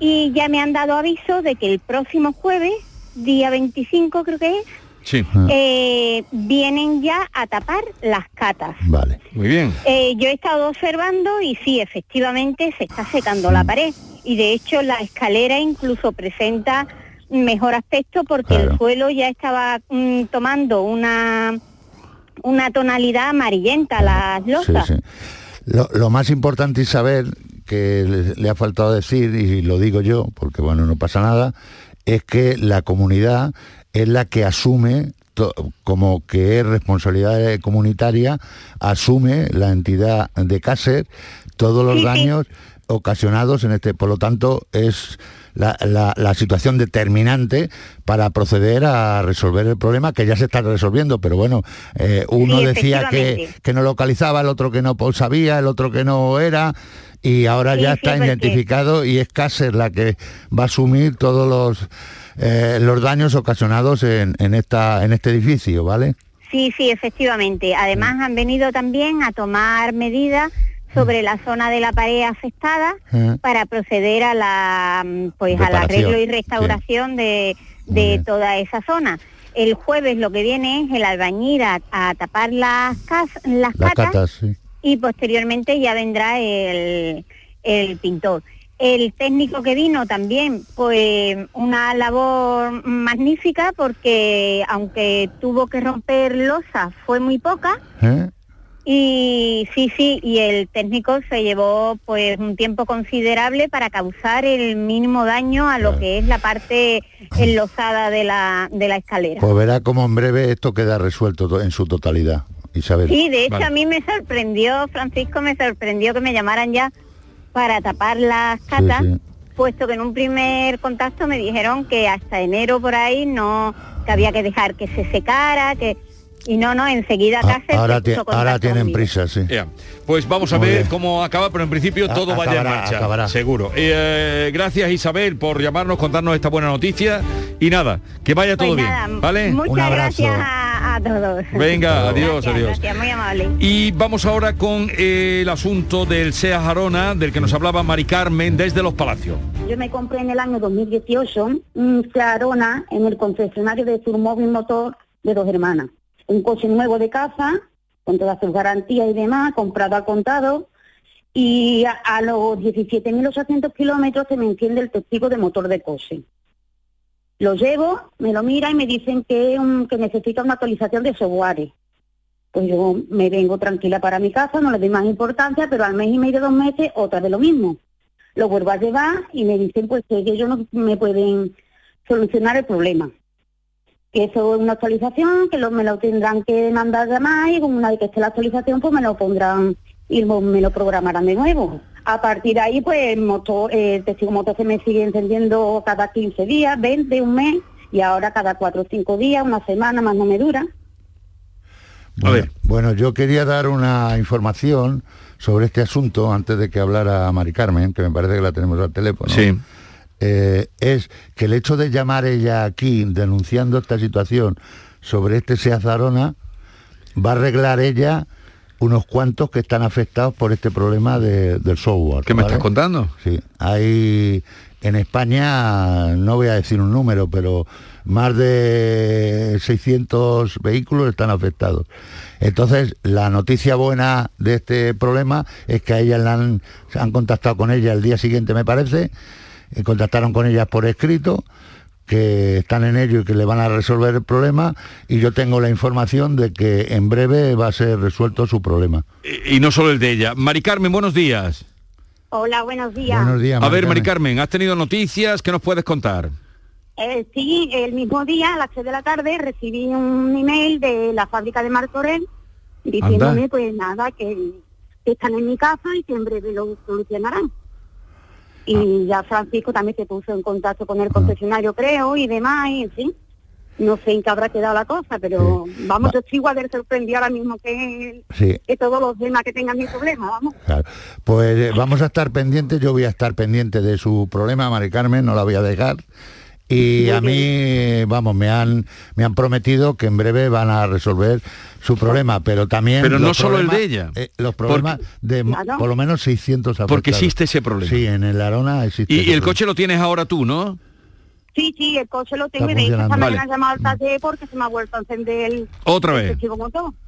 Y ya me han dado aviso de que el próximo jueves, día 25 creo que es, Sí. eh, vienen ya a tapar las catas. Vale. Muy bien. Eh, yo he estado observando y sí, efectivamente se está secando la pared y de hecho la escalera incluso presenta mejor aspecto porque el suelo ya estaba mm, tomando una una tonalidad amarillenta las Sí, losas. sí. Lo, lo más importante es saber, que le, le ha faltado decir, y lo digo yo, porque bueno, no pasa nada, es que la comunidad es la que asume, como que es responsabilidad comunitaria, asume la entidad de Cácer todos los Sí, sí. daños ocasionados en este, por lo tanto es la, la- la situación determinante para proceder a resolver el problema que ya se está resolviendo, pero bueno, eh, uno Sí, decía que, que no localizaba, el otro que no sabía, el otro que no era, y ahora Sí, ya sí, está porque- identificado y es Cácer la que va a asumir todos los, eh, los daños ocasionados en, en, esta, en este edificio, ¿vale? Sí, sí, efectivamente. Además han venido también a tomar medidas sobre la zona de la pared afectada Eh. para proceder a la mm, pues al arreglo y restauración de, de toda esa zona. El jueves lo que viene es el albañil a, a tapar las, cas- las Las catas catas, sí. Y posteriormente ya vendrá el, el pintor. El técnico que vino también, pues una labor magnífica porque aunque tuvo que romper losa fue muy poca ¿Eh? y sí, sí, y el técnico se llevó pues un tiempo considerable para causar el mínimo daño a lo que es la parte enlosada de la, de la escalera. Pues verá cómo en breve esto queda resuelto to- en su totalidad, Isabel. Sí, de hecho Vale. a mí me sorprendió, Francisco, me sorprendió que me llamaran ya para tapar las catas, sí. puesto que en un primer contacto me dijeron que hasta enero por ahí no, que había que dejar que se secara, que y no, no, enseguida Ah, Cáceres ahora, se ti- puso ahora tienen conmigo. prisa, sí. Pues vamos a Muy ver bien. cómo acaba, pero en principio A- todo vaya en acabará, marcha. acabará. Seguro. Eh, gracias Isabel por llamarnos, contarnos esta buena noticia. Y nada, que vaya Pues todo nada, bien. ¿Vale? Muchas gracias a, a todos. Venga, adiós, Gracias, adiós. Gracias, muy amable. Y vamos ahora con eh, el asunto del SEA Jarona, del que nos hablaba Mari Carmen desde Los Palacios. Yo me compré en el año 2018 un Arona en el concesionario de Surmóvil Motor de dos hermanas. Un coche nuevo de casa, con todas sus garantías y demás, comprado al contado. Y a, a los 17.800 kilómetros se me enciende el testigo de motor de coche. Lo llevo, me lo mira y me dicen que, que necesita una actualización de software. Pues yo me vengo tranquila para mi casa, no le doy más importancia, pero al mes y medio, dos meses, otra de lo mismo lo vuelvo a llevar y me dicen pues que ellos no me pueden solucionar el problema. Que eso es una actualización, que lo, me lo tendrán que mandar llamar y una vez que esté la actualización pues me lo pondrán y me lo programarán de nuevo. A partir de ahí pues el motor, el testigo motor se me sigue encendiendo cada 15 días, 20, un mes y ahora cada 4 o 5 días, una semana más no me dura. Bueno, bueno, yo quería dar una información sobre este asunto antes de que hablara Mari Carmen, que me parece que la tenemos al teléfono. Sí. Eh, es que el hecho de llamar ella aquí denunciando esta situación sobre este Seat Arona va a arreglar ella unos cuantos que están afectados por este problema de- del software. ¿Qué me estás contando? Sí, hay en España, no voy a decir un número, pero más de 600 vehículos están afectados. Entonces, la noticia buena de este problema es que a ellas la han, se han contactado con ella el día siguiente, me parece, eh, contactaron con ellas por escrito, que están en ello y que le van a resolver el problema, y yo tengo la información de que en breve va a ser resuelto su problema. Y, y no solo el de ella. Mari Carmen, buenos días. Hola, buenos días. Buenos días, A ver, Mari Mari Carmen, ¿has tenido noticias? ¿Qué nos puedes contar? Eh, sí, el mismo día, a las 6 de la tarde, recibí un email de la fábrica de Martorell diciéndome, Anda. pues nada, que, que están en mi casa y que en breve lo solucionarán. Ah. Y ya Francisco también se puso en contacto con el concesionario, creo, y demás, y en fin. No sé en qué habrá quedado la cosa, pero vamos, yo estoy igual de sorprendida ahora mismo que, Sí. que todos los demás que tengan mi problema, vamos. Claro. Pues eh, vamos a estar pendientes, yo voy a estar pendiente de su problema, Mari Carmen, no la voy a dejar. Y a mí, vamos, me han, me han prometido que en breve van a resolver su problema, pero también... Pero no los solo el problemas- de ella. eh, los problemas de mo- por lo menos 600 afectados. Porque existe ese problema. Sí, en el Arona existe. Y, ese y el problema. coche lo tienes ahora tú, ¿no? Sí, sí, el coche lo tengo y de hecho esta mañana Vale. he llamado al taller porque se me ha vuelto a encender el, Otra el vez.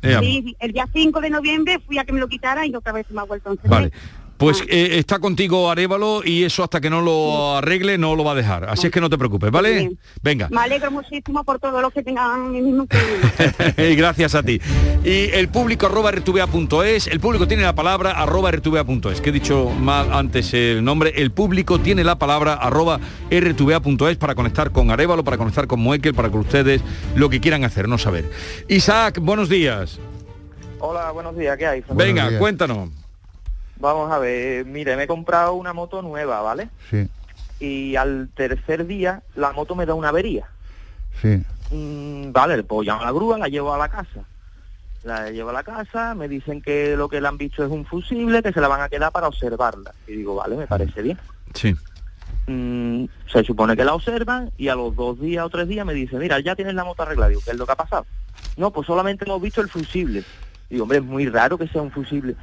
Ea. Sí, el día 5 de noviembre fui a que me lo quitaran y otra vez se me ha vuelto a encender. Vale. Pues eh, está contigo Arevalo y eso hasta que no lo arregle no lo va a dejar. Así es que no te preocupes, ¿vale? bien. Venga. Me alegro muchísimo por todos los que tengan mi mismo y gracias a ti. Y el público arroba rtva.es, el público tiene la palabra arroba rtva.es, que he dicho mal antes el nombre, el público tiene la palabra arroba rtva.es para conectar con Arevalo, para conectar con Moekel, para que ustedes lo que quieran hacer, no saber. Isaac, buenos días. Hola, buenos días, ¿qué hay? Venga, cuéntanos. Vamos a ver, mire, me he comprado una moto nueva, ¿vale? Sí, Y al tercer día la moto me da una avería. sí. Mm, vale, pues llamo a la grúa, la llevo a la casa. La llevo a la casa, me dicen que lo que le han visto es un fusible, que se la van a quedar para observarla. Y digo, vale, me parece bien. Sí. Mm, se supone que la observan y a los dos días o tres días me dicen, mira, ya tienes la moto arreglada. Digo, ¿qué es lo que ha pasado? No, pues solamente hemos visto el fusible. Digo, hombre, es muy raro que sea un fusible,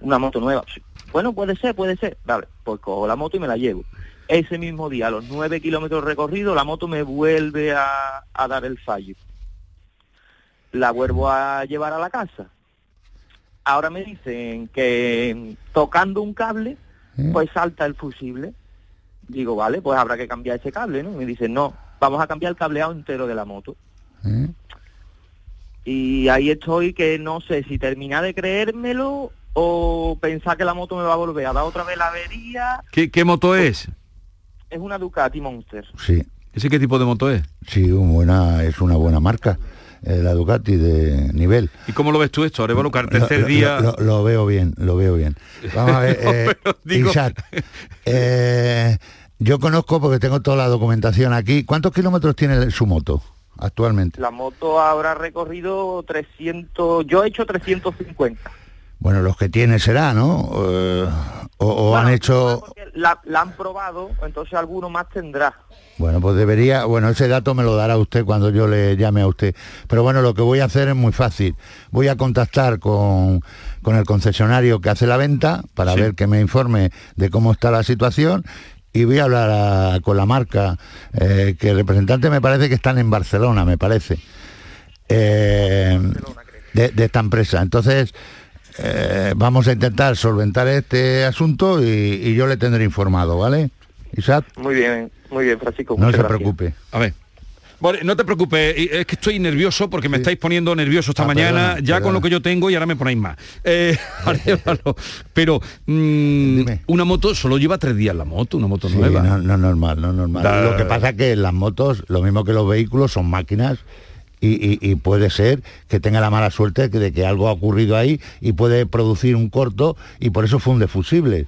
una moto nueva. Bueno, puede ser, puede ser. Vale, pues cojo la moto y me la llevo. Ese mismo día, a los nueve kilómetros recorridos, la moto me vuelve a, a dar el fallo. La vuelvo a llevar a la casa. Ahora me dicen que tocando un cable, pues salta el fusible. Digo, vale, pues habrá que cambiar ese cable, ¿no? Y me dicen, no, vamos a cambiar el cableado entero de la moto. Y ahí estoy que no sé si terminar de creérmelo o pensar que la moto me va a volver a dar otra vez la avería. ¿Qué, qué moto es? Es una Ducati Monster. Sí. ¿Ese qué tipo de moto es? Sí, un buena, es una buena marca, eh, la Ducati de nivel. ¿Y cómo lo ves tú esto, Arevalo? Que al tercer lo- día... Lo, lo veo bien, lo veo bien. Vamos a ver, eh, digo- Isaac, eh, yo conozco porque tengo toda la documentación aquí. ¿Cuántos kilómetros tiene su moto actualmente? La moto habrá recorrido 300, yo he hecho 350. Bueno, los que tiene será, ¿no? Eh, o o han hecho... La, la han probado, entonces alguno más tendrá. Bueno, pues debería, bueno, ese dato me lo dará usted cuando yo le llame a usted. Pero bueno, lo que voy a hacer es muy fácil. Voy a contactar con, con el concesionario que hace la venta para Sí. ver que me informe de cómo está la situación y voy a hablar a- con la marca, eh, que el representante me parece que están en Barcelona, me parece, eh, de, de esta empresa. Entonces, eh, vamos a intentar solventar este asunto y, y yo le tendré informado, ¿vale? Isaac, Muy bien, muy bien, Francisco. no se gracias. preocupe. A ver. Bueno, no te preocupes, es que estoy nervioso porque me estáis poniendo nervioso esta Ah, mañana, perdona, ya con lo que yo tengo y ahora me ponéis más. Eh, pero mm, una moto solo lleva tres días la moto, una moto Sí, nueva. no, no es normal, no es normal. Da- Lo que pasa es que las motos, lo mismo que los vehículos, son máquinas y, puede ser que tenga la mala suerte de que, algo ha ocurrido ahí y puede producir un corto y por eso funde fusibles.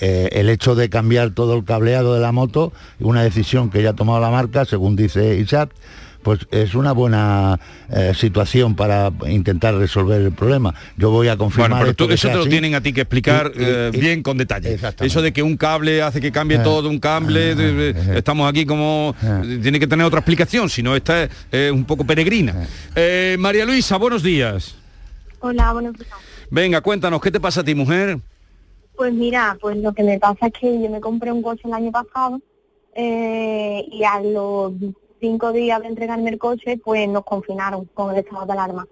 Eh, el hecho de cambiar todo el cableado de la moto, una decisión que ya ha tomado la marca, según dice Isaac, pues es una buena eh, situación para intentar resolver el problema. Yo voy a confirmar Bueno, pero esto tú- que eso te lo así. tienen a ti que explicar Y- y- eh, y- bien con detalle. Eso de que un cable hace que cambie Eh. todo un cable, de- de- estamos aquí como... Tiene que tener otra explicación, si no esta es eh, un poco peregrina. Eh, María Luisa, buenos días. Hola, buenos días. Venga, cuéntanos, ¿qué te pasa a ti, mujer? Pues mira, pues lo que me pasa es que yo me compré un coche el año pasado eh, y a los cinco días de entregarme el coche, pues nos confinaron con el estado de alarma.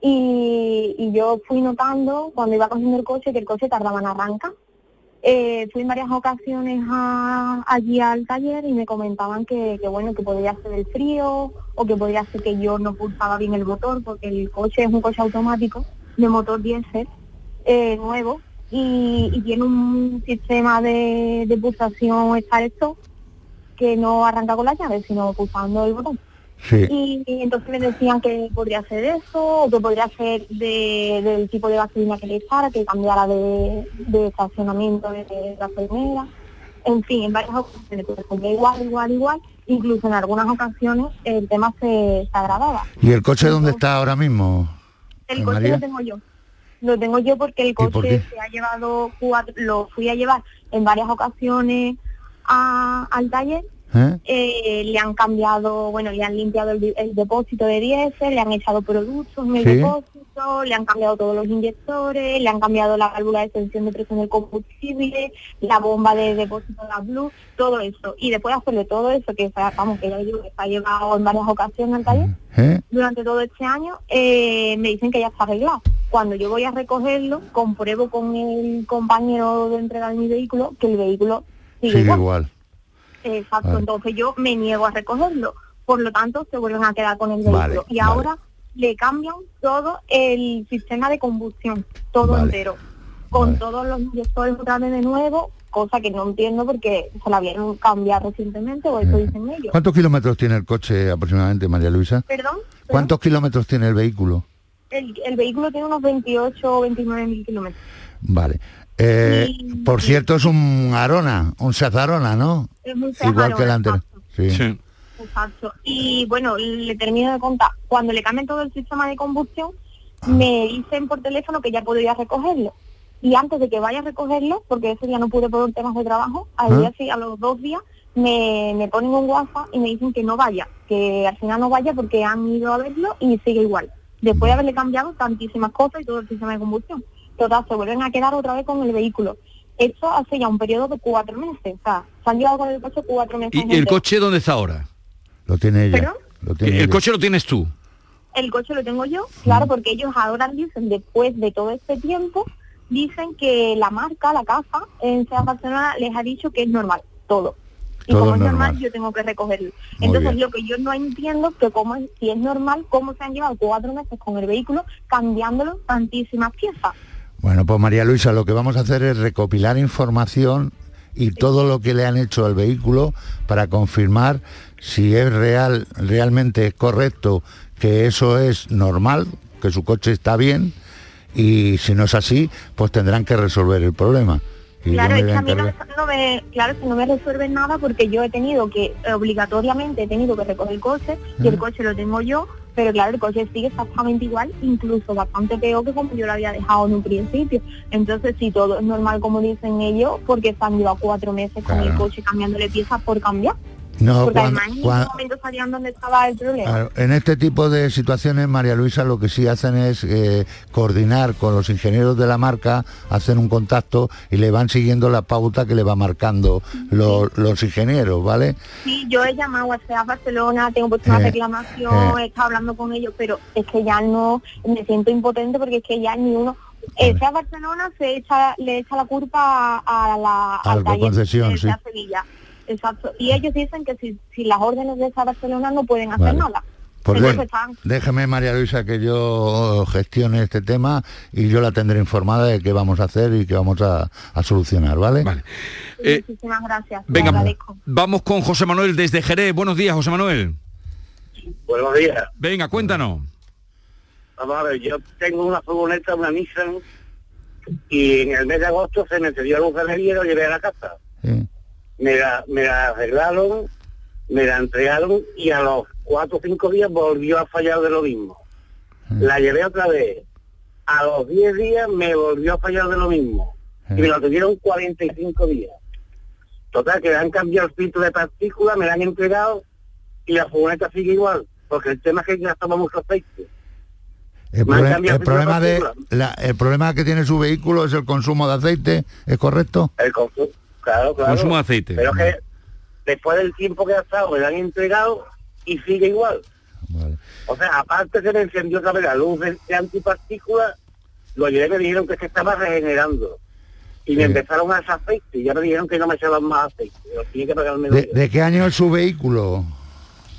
Y, yo fui notando cuando iba cogiendo el coche que el coche tardaba en arrancar. Eh, fui en varias ocasiones allí al taller y me comentaban que, bueno que podría ser el frío o que podría ser que yo no pulsaba bien el motor porque el coche es un coche automático de motor diésel eh, nuevo y, tiene un sistema de, de pulsación start stop que no arranca con la llave sino pulsando el botón Sí. y, y entonces me decían que podría ser eso, o que podría ser de- del tipo de gasolina que le echara, que cambiara de, de estacionamiento de, de gasolinera. En fin, en varias ocasiones, compré igual, igual, igual. Incluso en algunas ocasiones el tema se, se agravaba. ¿Y el coche dónde está ahora mismo? El ¿Eh, coche María? lo tengo yo. Lo tengo yo porque el coche se ha llevado cuatro, lo fui a llevar en varias ocasiones a- al taller ¿Eh? eh, le han cambiado, bueno, le han limpiado el, depósito de diésel, le han echado productos en el Sí. depósito, le han cambiado todos los inyectores, le han cambiado la válvula de extensión de presión del combustible, la bomba de depósito de la Blue, todo eso. Y después de hacerle todo eso, que vamos, que ya digo, que ha llevado en varias ocasiones al taller, ¿Eh? durante todo este año, eh, me dicen que ya está arreglado. Cuando yo voy a recogerlo, compruebo con el compañero de entrega de mi vehículo que el vehículo sigue Sigue igual. igual. Exacto, Vale. entonces yo me niego a recogerlo. Por lo tanto, se vuelven a quedar con el vehículo. Vale, y vale. ahora le cambian todo el sistema de combustión, todo entero, con todos los inyectores otra vez de nuevo, cosa que no entiendo porque se la vieron cambiar recientemente, o eso dicen ellos. ¿Cuántos kilómetros tiene el coche aproximadamente, María Luisa? Perdón, ¿Cuántos kilómetros tiene el vehículo? el, el vehículo tiene unos 28 o 29 mil kilómetros. Vale. Eh, por cierto, es un Arona, un Seat Arona, ¿no? Es un Igual que el anterior. Sí. Exacto. Y bueno, le termino de contar. Cuando le cambien todo el sistema de combustión, me dicen por teléfono que ya podría recogerlo. Y antes de que vaya a recogerlo, porque ese día no pude por temas de trabajo, al Ah. día sí, a los dos días me, me ponen un WhatsApp y me dicen que no vaya, que al final no vaya porque han ido a verlo y sigue igual. Después de haberle cambiado tantísimas cosas y todo el sistema de combustión. Total, se vuelven a quedar otra vez con el vehículo. Esto hace ya un periodo de cuatro meses. O sea, se han llevado con el coche cuatro meses. ¿Y el coche dónde está ahora? Lo tiene ella. ¿Perdón? Lo tiene El ella. coche lo tienes tú. El coche lo tengo yo, claro, porque ellos ahora dicen, después de todo este tiempo, dicen que la marca, la casa, en Seat Barcelona les ha dicho que es normal, todo. Y Todo como es normal. normal, yo tengo que recogerlo. Muy Entonces, bien. lo que yo no entiendo es que como es, si es normal, cómo se han llevado cuatro meses con el vehículo cambiándolo tantísimas piezas. Bueno, pues María Luisa, lo que vamos a hacer es recopilar información y todo lo que le han hecho al vehículo para confirmar si es real, realmente es correcto que eso es normal, que su coche está bien y si no es así, pues tendrán que resolver el problema. Y Claro, es que a mí no, me- no me, claro, no me resuelven nada porque yo he tenido que, obligatoriamente he tenido que recoger el coche y el coche lo tengo yo, pero claro, el coche sigue exactamente igual, incluso bastante peor que como yo lo había dejado en un principio. Entonces, si todo es normal como dicen ellos, porque se han llevado cuatro meses con el coche cambiándole piezas por cambiar. No, porque cuando- además en cuan- ningún momento sabían dónde estaba el problema. Claro, en este tipo de situaciones, María Luisa, lo que sí hacen es eh, coordinar con los ingenieros de la marca, hacen un contacto y le van siguiendo la pauta que le va marcando los, los ingenieros, ¿vale? Sí, yo he llamado a SEA Barcelona, tengo puesto una Eh, reclamación, eh. he estado hablando con ellos, pero es que ya no, me siento impotente porque es que ya ni uno... El SEA Barcelona se echa, le echa la culpa a, la A la taller concesión, de sí. Sevilla. Exacto. Y ellos dicen que si, si las órdenes de SEA Barcelona no pueden hacer Vale. nada. Pues déjeme, María Luisa, que yo gestione este tema y yo la tendré informada de qué vamos a hacer y qué vamos a, a solucionar, ¿vale? Eh, Muchísimas gracias. Venga, vamos con José Manuel desde Jerez. Buenos días, José Manuel. Buenos días. Venga, cuéntanos. Vamos a ver, yo tengo una furgoneta, una Nissan, y en el mes de agosto se me cedió luz de y lo llevé a la casa. Me, la, me la arreglaron, me la entregaron y a los cuatro o cinco días volvió a fallar de lo mismo. La llevé otra vez. A los 10 días me volvió a fallar de lo mismo. Y me lo tuvieron 45 días. Total, que le han cambiado el filtro de partículas, me la han entregado y la furgoneta sigue igual. Porque el tema es que gastamos mucho aceite. El, el problema de la- el problema que tiene su vehículo es el consumo de aceite, ¿es correcto? El claro, claro. Consumo de aceite. Pero que después del tiempo que ha estado, me lo han entregado y sigue igual. O sea, aparte se me encendió otra vez la luz de, de antipartículas, lo y me dijeron que se estaba regenerando. Y me empezaron a hacer aceite, y ya me dijeron que no me echaban más aceite. Que ¿De, de qué año es su vehículo?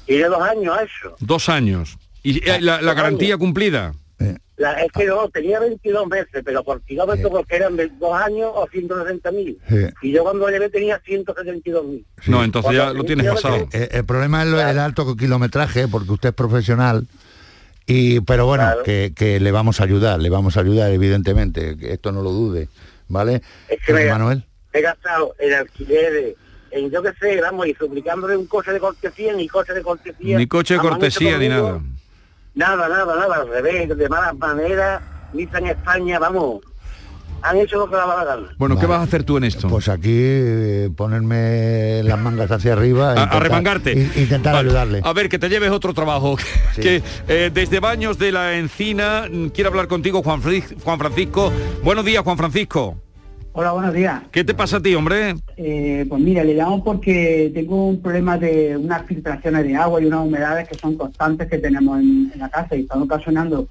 Tiene dos años eso. Dos años. ¿Y eh, la, la garantía cumplida? La, es que no, tenía 22 meses, pero por kilómetro porque eran de dos años o 130 mil. Sí. Y yo cuando llevé tenía 172 mil. No, entonces ya lo tienes pasado. Eh, el problema es lo- el alto kilometraje, porque usted es profesional. Y, pero bueno, que, que le vamos a ayudar, le vamos a ayudar, evidentemente, que esto no lo dude, ¿vale? Es que me- Manuel. he gastado en alquileres, en yo qué sé, vamos, y suplicándole un coche de cortesía, ni coche de cortesía. Ni coche de cortesía ni conmigo nada. Nada, nada, nada, al revés, de malas maneras, Nissan España, vamos, han hecho lo que la gana. Bueno, ¿qué vas a hacer tú en esto? Pues aquí eh, ponerme las mangas hacia arriba. e A- a intentar- remangarte. in- Intentar Vale. ayudarle. A ver, que te lleves otro trabajo. que eh, desde Baños de la Encina mm, quiero hablar contigo, Juan, Juan Francisco. Buenos días, Juan Francisco. Hola, buenos días. ¿Qué te pasa a ti, hombre? Eh, pues mira, le llamo porque tengo un problema de unas filtraciones de agua y unas humedades que son constantes que tenemos en, en la casa y están ocasionando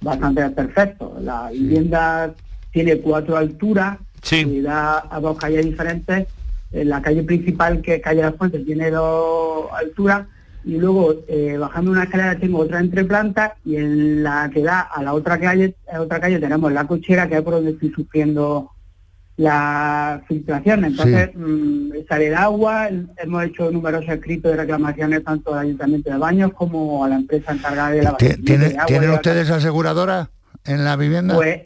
bastante perfecto. La vivienda tiene cuatro alturas y da a dos calles diferentes. En la calle principal, que es calle de la Fuente, tiene dos alturas y luego eh, bajando una escalera tengo otra entre plantas y en la que da a la otra calle, a otra calle tenemos la cochera que es por donde estoy sufriendo la filtración. Entonces, mm, sale el agua, hemos hecho numerosos escritos de reclamaciones tanto al Ayuntamiento de Baños como a la empresa encargada de la ¿Tie- ¿Tiene, ¿Tienen ustedes aseguradora en la vivienda? Pues,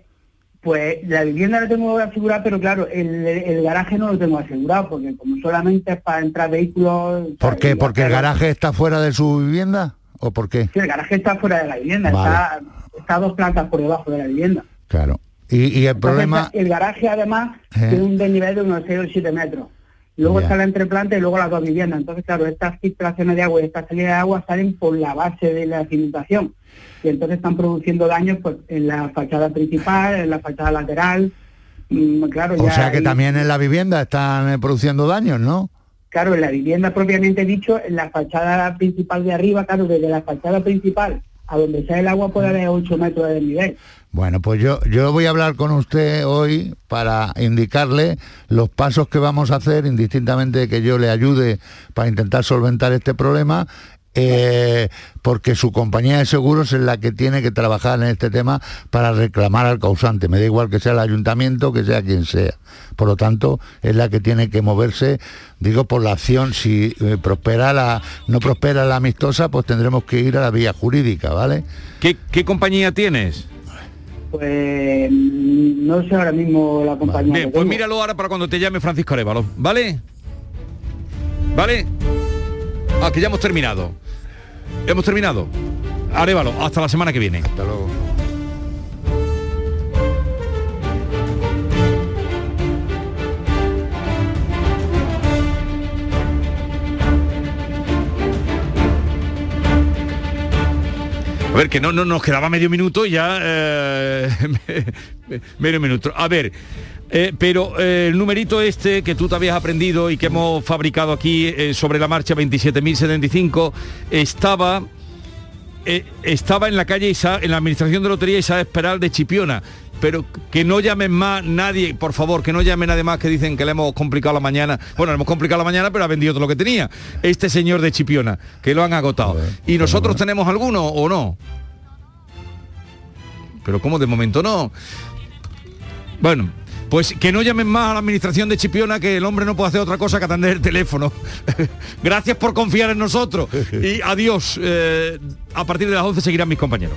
pues la vivienda la tengo asegurada, pero claro, el, el garaje no lo tengo asegurado, porque como solamente es para entrar vehículos... ¿Por qué? ¿Porque el garaje está fuera de su vivienda? ¿O por qué? Sí, el garaje está fuera de la vivienda, Vale. está, está a dos plantas por debajo de la vivienda. Claro. Y, y el Entonces, problema... el garaje además Eh. tiene un desnivel de unos 6 o 7 metros. Luego Ya. está la entreplanta y luego las dos viviendas. Entonces, claro, estas filtraciones de agua y esta salida de agua salen por la base de la cimentación. Y entonces están produciendo daños pues, en la fachada principal, en la fachada lateral. Mm, claro, O ya sea que hay- también en la vivienda están eh, produciendo daños, ¿no? Claro, en la vivienda propiamente dicho, en la fachada principal de arriba, claro, desde la fachada principal a donde sale el agua puede haber 8 metros de nivel. Bueno, pues yo, yo voy a hablar con usted hoy para indicarle los pasos que vamos a hacer, indistintamente de que yo le ayude para intentar solventar este problema, eh, porque su compañía de seguros es la que tiene que trabajar en este tema para reclamar al causante. Me da igual que sea el ayuntamiento, que sea quien sea. Por lo tanto, es la que tiene que moverse, digo, por la acción. Si eh, prospera la, no prospera la amistosa, pues tendremos que ir a la vía jurídica, ¿vale? ¿Qué, qué compañía tienes? Pues mm, no sé ahora mismo la compañía. Bien, pues míralo ahora para cuando te llame Francisco Arevalo, ¿vale? ¿Vale? Ah, que ya hemos terminado. Hemos terminado. Arevalo, hasta la semana que viene. Hasta luego. A ver, que no, no nos quedaba medio minuto ya. eh, medio minuto. A ver. eh, pero eh, el numerito este que tú te habías aprendido y que hemos fabricado aquí eh, sobre la marcha 27.075 estaba estaba en la calle Isa, en la administración de lotería Isabel Esperal de Chipiona. Pero que no llamen más nadie, por favor, que no llamen nadie más que dicen que le hemos complicado la mañana. Bueno, le hemos complicado la mañana, pero ha vendido todo lo que tenía. Este señor de Chipiona, que lo han agotado. ¿Y nosotros tenemos alguno o no? Pero como de momento no. Bueno, pues que no llamen más a la administración de Chipiona, que el hombre no puede hacer otra cosa que atender el teléfono. Gracias por confiar en nosotros. Y adiós. Eh, a partir de las 11 seguirán mis compañeros.